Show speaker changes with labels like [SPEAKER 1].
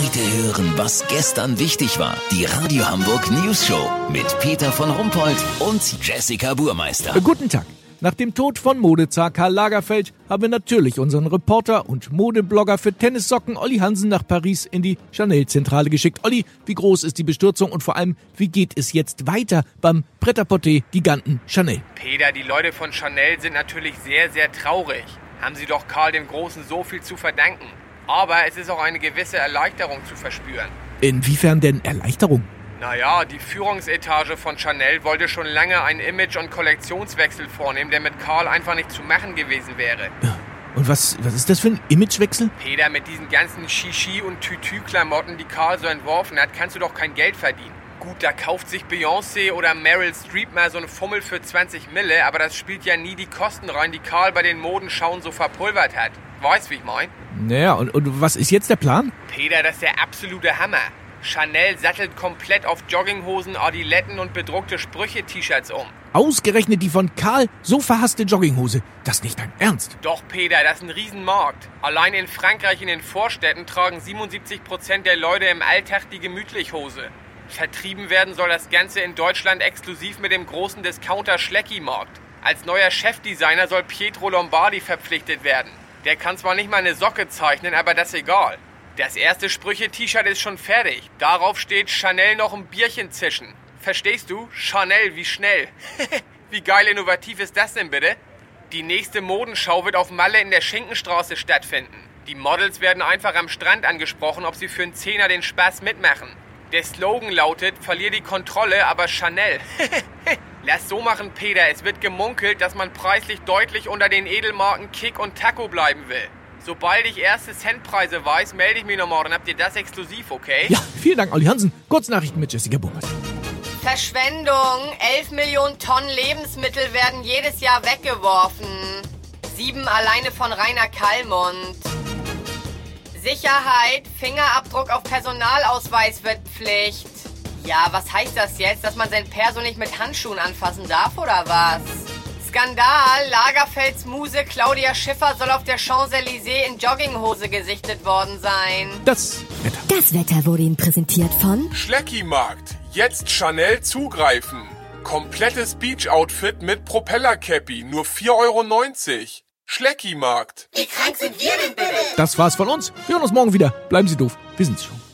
[SPEAKER 1] Heute hören, was gestern wichtig war. Die Radio Hamburg News Show mit Peter von Rumpold und Jessica Burmeister.
[SPEAKER 2] Guten Tag. Nach dem Tod von Modezar Karl Lagerfeld haben wir natürlich unseren Reporter und Modeblogger für Tennissocken Olli Hansen nach Paris in die Chanel-Zentrale geschickt. Olli, wie groß ist die Bestürzung und vor allem, wie geht es jetzt weiter beim Pret-à-Porter-Giganten Chanel?
[SPEAKER 3] Peter, die Leute von Chanel sind natürlich sehr, sehr traurig. Haben sie doch Karl dem Großen so viel zu verdanken. Aber es ist auch eine gewisse Erleichterung zu verspüren.
[SPEAKER 2] Inwiefern denn Erleichterung?
[SPEAKER 3] Naja, die Führungsetage von Chanel wollte schon lange einen Image- und Kollektionswechsel vornehmen, der mit Karl einfach nicht zu machen gewesen wäre.
[SPEAKER 2] Und was, was ist das für ein Imagewechsel?
[SPEAKER 3] Peter, mit diesen ganzen Shishi- und Tütü-Klamotten, die Karl so entworfen hat, kannst du doch kein Geld verdienen. Gut, da kauft sich Beyoncé oder Meryl Streep mal so einen Fummel für 20 Mille, aber das spielt ja nie die Kosten rein, die Karl bei den Modenschauen so verpulvert hat. Weißt, wie ich mein?
[SPEAKER 2] Naja, und, und was ist jetzt der Plan?
[SPEAKER 3] Peter, das ist der absolute Hammer. Chanel sattelt komplett auf Jogginghosen, Adiletten und bedruckte Sprüche-T-Shirts um.
[SPEAKER 2] Ausgerechnet die von Karl so verhasste Jogginghose. Das nicht dein Ernst.
[SPEAKER 3] Doch, Peter, das ist ein Riesenmarkt. Allein in Frankreich in den Vorstädten tragen 77% der Leute im Alltag die Gemütlichhose. Vertrieben werden soll das Ganze in Deutschland exklusiv mit dem großen Discounter Schlecki-Markt. Als neuer Chefdesigner soll Pietro Lombardi verpflichtet werden. Der kann zwar nicht mal eine Socke zeichnen, aber das egal. Das erste Sprüche-T-Shirt ist schon fertig. Darauf steht Chanel noch ein Bierchen zischen. Verstehst du? Chanel, wie schnell. wie geil innovativ ist das denn bitte? Die nächste Modenschau wird auf Malle in der Schinkenstraße stattfinden. Die Models werden einfach am Strand angesprochen, ob sie für einen Zehner den Spaß mitmachen. Der Slogan lautet, verlier die Kontrolle, aber Chanel. Lass so machen, Peter. Es wird gemunkelt, dass man preislich deutlich unter den Edelmarken Kick und Taco bleiben will. Sobald ich erste Centpreise weiß, melde ich mich nochmal, dann habt ihr das exklusiv, okay?
[SPEAKER 2] Ja, vielen Dank, Olli Hansen. Kurznachrichten mit Jessica Burmeister.
[SPEAKER 4] Verschwendung. 11 Millionen Tonnen Lebensmittel werden jedes Jahr weggeworfen. Sieben alleine von Rainer Kallmund. Sicherheit. Fingerabdruck auf Personalausweis wird Pflicht. Ja, was heißt das jetzt? Dass man sein Perso nicht mit Handschuhen anfassen darf oder was? Skandal. Lagerfelds Muse Claudia Schiffer soll auf der Champs-Élysées in Jogginghose gesichtet worden sein.
[SPEAKER 2] Das Wetter.
[SPEAKER 5] Das Wetter wurde Ihnen präsentiert von
[SPEAKER 6] Schlecki-Markt. Jetzt Chanel zugreifen. Komplettes Beach-Outfit mit Propeller-Cappy. Nur 4,90 Euro. Schlecki-Markt.
[SPEAKER 2] Das war's von uns. Wir hören uns morgen wieder. Bleiben Sie doof. Wir sind's schon.